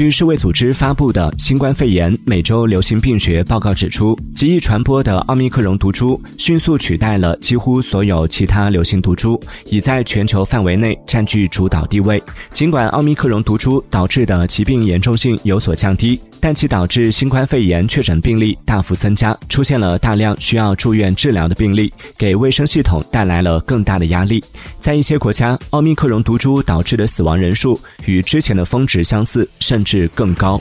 据世卫组织发布的《新冠肺炎每周流行病学报告》指出，极易传播的奥密克戎毒株迅速取代了几乎所有其他流行毒株，已在全球范围内占据主导地位。尽管奥密克戎毒株导致的疾病严重性有所降低，但其导致新冠肺炎确诊病例大幅增加，出现了大量需要住院治疗的病例，给卫生系统带来了更大的压力。在一些国家，奥密克戎毒株导致的死亡人数与之前的峰值相似，甚至更高。